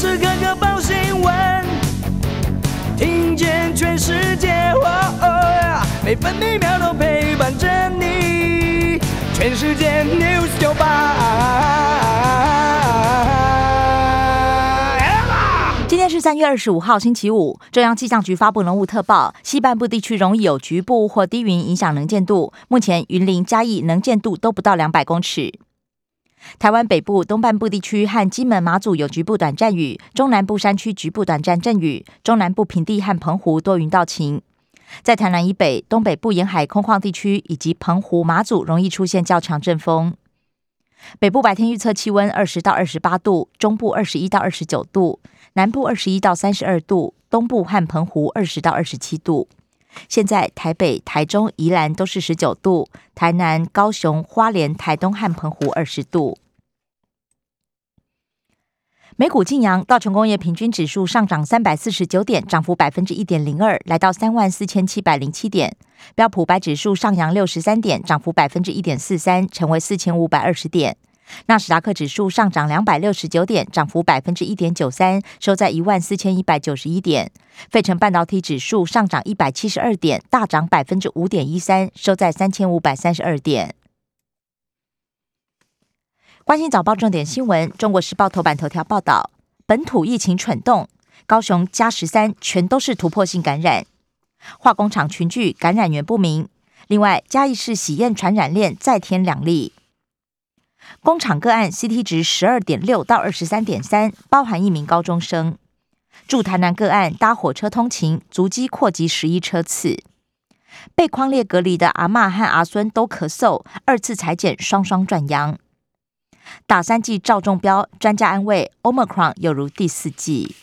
时刻刻报新闻，听见全世界，每分每秒都陪伴着你。全世界 news 九八。今天是三月二十五号，星期五。中央气象局发布浓雾特报，西半部地区容易有局部或低云影响能见度。目前云林、嘉义能见度都不到两百公尺。台湾北部、东半部地区和金门、马祖有局部短暂雨，中南部山区局部短暂阵雨，中南部平地和澎湖多云到晴。在台南以北、东北部沿海空旷地区以及澎湖、马祖容易出现较强阵风。北部白天预测气温二十到二十八度，中部二十一到二十九度，南部二十一到三十二度，东部和澎湖二十到二十七度。现在台北、台中、宜兰都是十九度，台南、高雄、花莲、台东和澎湖二十度。美股晋阳，道琼工业平均指数上涨三百四十九点，涨幅百分之一点零二，来到三万四千七百零七点。标普白指数上扬六十三点，涨幅百分之一点四三，成为四千五百二十点。纳斯达克指数上涨两百六十九点，涨幅百分之一点九三，收在一万四千一百九十一点。费城半导体指数上涨一百七十二点，大涨百分之五点一三，收在三千五百三十二点。关心早报重点新闻，《中国时报》头版头条报道：本土疫情蠢动，高雄加十三全都是突破性感染，化工厂群聚感染源不明。另外，嘉义市喜宴传染链再添两例。工厂个案 CT 值十二点六到二十三点三，包含一名高中生。驻台南个案搭火车通勤，足迹扩及十一车次。被框列隔离的阿妈和阿孙都咳嗽，二次裁剪双双转阳。打三剂照中标，专家安慰，Omicron 有如第四季。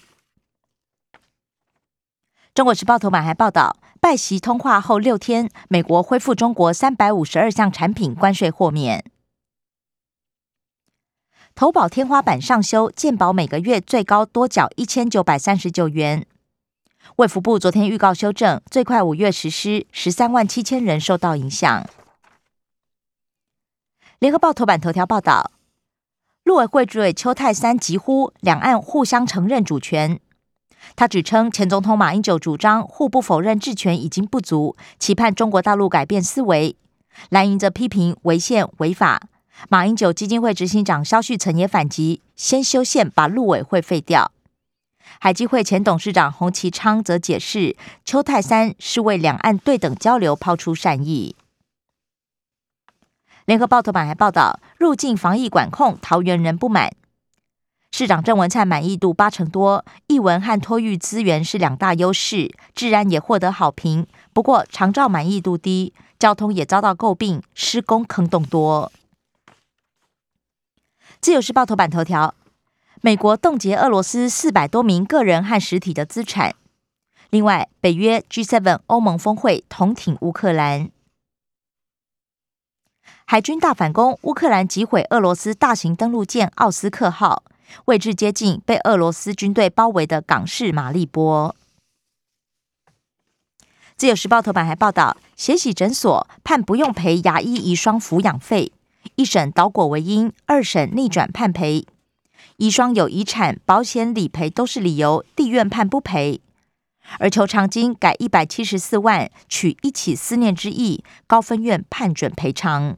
中国时报头版还报道，拜习通话后六天，美国恢复中国三百五十二项产品关税豁免。投保天花板上修，健保每个月最高多缴一千九百三十九元。卫福部昨天预告修正，最快五月实施，十三万七千人受到影响。联合报头版头条报道，陆委会主委邱泰三疾呼两岸互相承认主权。他指称前总统马英九主张互不否认治权已经不足，期盼中国大陆改变思维。蓝营则批评违宪违法。马英九基金会执行长肖旭曾也反击，先修宪把陆委会废掉。海基会前董事长洪其昌则解释，邱泰三是为两岸对等交流抛出善意。联合报头版还报道，入境防疫管控，桃园人不满。市长郑文灿满意度八成多，译文和托育资源是两大优势，治安也获得好评。不过长照满意度低，交通也遭到诟病，施工坑洞多。自由时报头版头条：美国冻结俄罗斯四百多名个人和实体的资产。另外，北约 G7 欧盟峰会同挺乌克兰。海军大反攻，乌克兰击毁俄罗斯大型登陆舰奥斯克号，位置接近被俄罗斯军队包围的港市马利波。自由时报头版还报道，血洗诊所判不用赔牙医遗孀抚养费。一审倒果为因，二审逆转判赔。遗孀有遗产、保险理赔都是理由，地院判不赔。而求偿金改一百七十四万，取一起思念之意，高分院判准赔偿。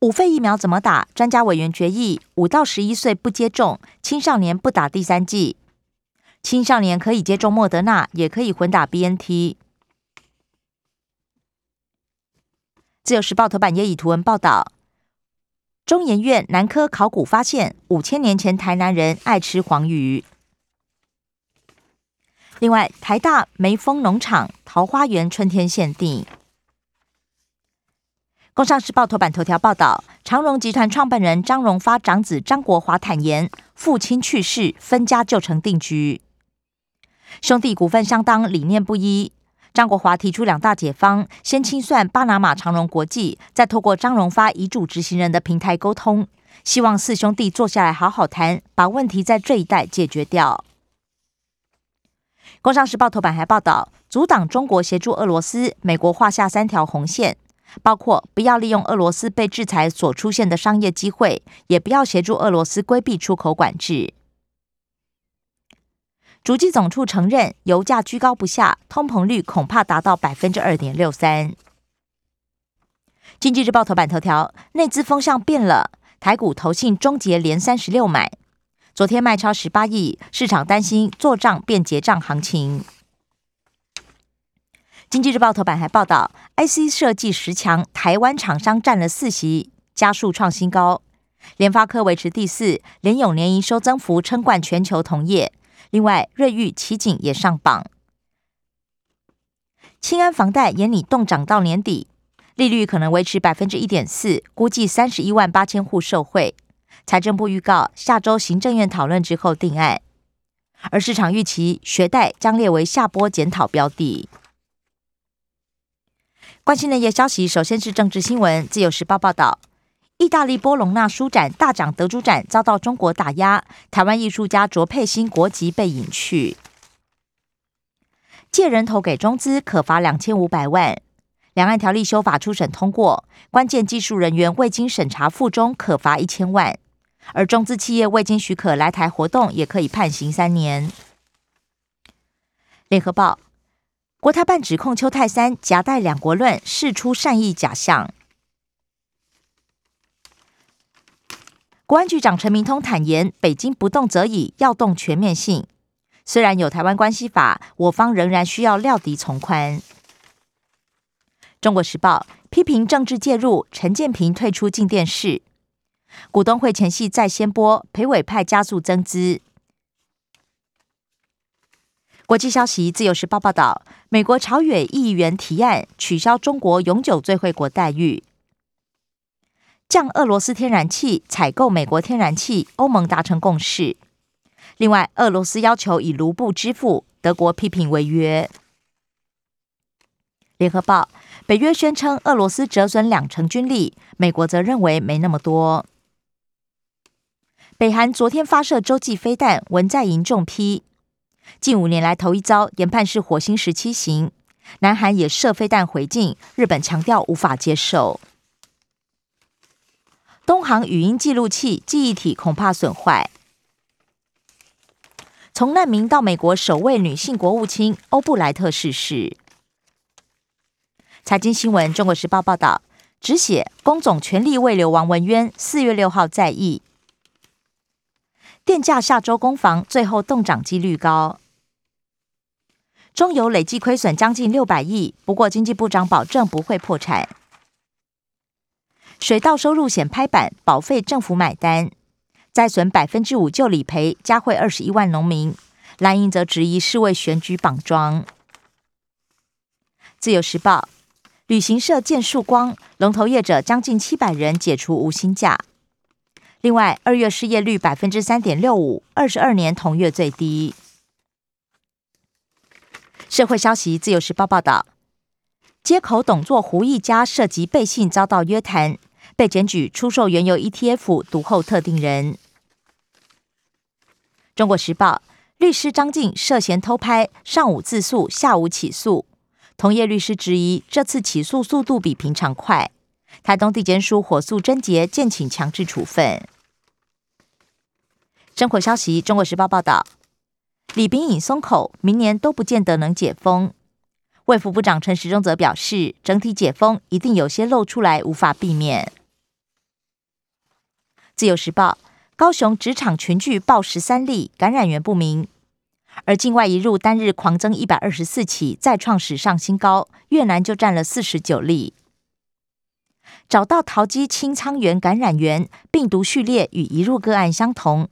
五费疫苗怎么打？专家委员决议：五到十一岁不接种，青少年不打第三剂。青少年可以接种莫德纳，也可以混打 BNT。自由时报头版也以图文报道：中研院南科考古发现五千年前台南人爱吃黄鱼。另外，台大梅峰农场桃花源春天限定。工商时报头版头条报道：长荣集团创办人张荣发长子张国华坦言，父亲去世，分家就成定局。兄弟股份相当，理念不一。张国华提出两大解方：先清算巴拿马长荣国际，再透过张荣发遗嘱执行人的平台沟通，希望四兄弟坐下来好好谈，把问题在这一代解决掉。工商时报头版还报道，阻挡中国协助俄罗斯，美国画下三条红线，包括不要利用俄罗斯被制裁所出现的商业机会，也不要协助俄罗斯规避出口管制。主计总处承认，油价居高不下，通膨率恐怕达到百分之二点六三。经济日报头版头条：内资风向变了，台股投信终结连三十六买，昨天卖超十八亿，市场担心做账变结账行情。经济日报头版还报道，IC 设计十强，台湾厂商占了四席，加速创新高。联发科维持第四，联永年营收增幅称冠全球同业。另外，瑞昱、奇景也上榜。清安房贷延拟冻涨到年底，利率可能维持百分之一点四，估计三十一万八千户受惠。财政部预告，下周行政院讨论之后定案。而市场预期，学贷将列为下波检讨标的。关心的业消息，首先是政治新闻。自由时报报道。意大利波隆纳书展大奖得主展遭到中国打压，台湾艺术家卓佩欣国籍被隐去。借人头给中资可罚两千五百万。两岸条例修法初审通过，关键技术人员未经审查附中可罚一千万，而中资企业未经许可来台活动也可以判刑三年。联合报国台办指控邱泰三夹带两国论，释出善意假象。国安局长陈明通坦言，北京不动则已，要动全面性。虽然有台湾关系法，我方仍然需要料敌从宽。中国时报批评政治介入，陈建平退出进电视。股东会前夕再先播，裴伟派加速增资。国际消息，自由时报报道，美国朝野议员提案取消中国永久最惠国待遇。降俄罗斯天然气采购美国天然气，欧盟达成共识。另外，俄罗斯要求以卢布支付，德国批评违约。联合报北约宣称俄罗斯折损两成军力，美国则认为没那么多。北韩昨天发射洲际飞弹，文在寅重批，近五年来头一遭，研判是火星十七型。南韩也射飞弹回敬，日本强调无法接受。东航语音记录器记忆体恐怕损坏。从难民到美国首位女性国务卿欧布莱特逝世。财经新闻，《中国时报》报道，只写工总全力未留王文渊，四月六号在役。电价下周攻防，最后动涨几率高。中油累计亏损将近六百亿，不过经济部长保证不会破产。水稻收入险拍板，保费政府买单，再损百分之五就理赔，加惠二十一万农民。蓝营则质疑是为选举绑桩。自由时报，旅行社见曙光，龙头业者将近七百人解除无薪假。另外，二月失业率百分之三点六五，二十二年同月最低。社会消息，自由时报报道，街口董座胡一家涉及背信遭到约谈。被检举出售原油 ETF，独后特定人。中国时报律师张静涉嫌偷拍，上午自诉，下午起诉。同业律师质疑，这次起诉速度比平常快。台东地检署火速侦结，建请强制处分。生活消息，中国时报报道，李炳颖松口，明年都不见得能解封。卫福部长陈时中则表示，整体解封一定有些露出来，无法避免。自由时报：高雄职场群聚报十三例感染源不明，而境外移入单日狂增一百二十四起，再创史上新高。越南就占了四十九例。找到桃机清仓源感染源，病毒序列与移入个案相同。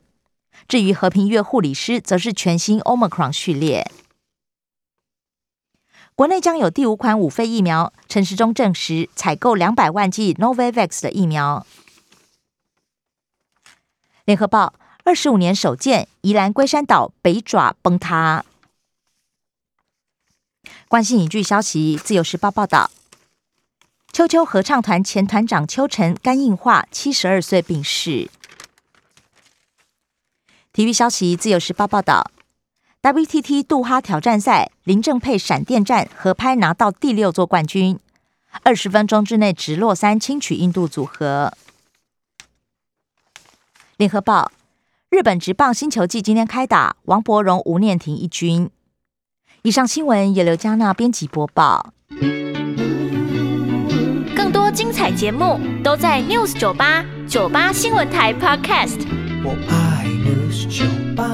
至于和平月护理师，则是全新 Omicron 序列。国内将有第五款五费疫苗，陈时中证实采购两百万剂 Novavax 的疫苗。联合报二十五年首见，宜兰龟山岛北爪崩塌。关心影剧消息，自由时报报道：秋秋合唱团前团长邱晨肝硬化，七十二岁病逝。体育消息，自由时报报道：WTT 杜哈挑战赛，林正配闪电战合拍拿到第六座冠军。二十分钟之内直落三轻取印度组合。联合报：日本职棒新球季今天开打，王伯荣、吴念婷一军。以上新闻由刘嘉娜编辑播报。更多精彩节目都在 News 九八九八新闻台 Podcast。我爱 News 酒吧。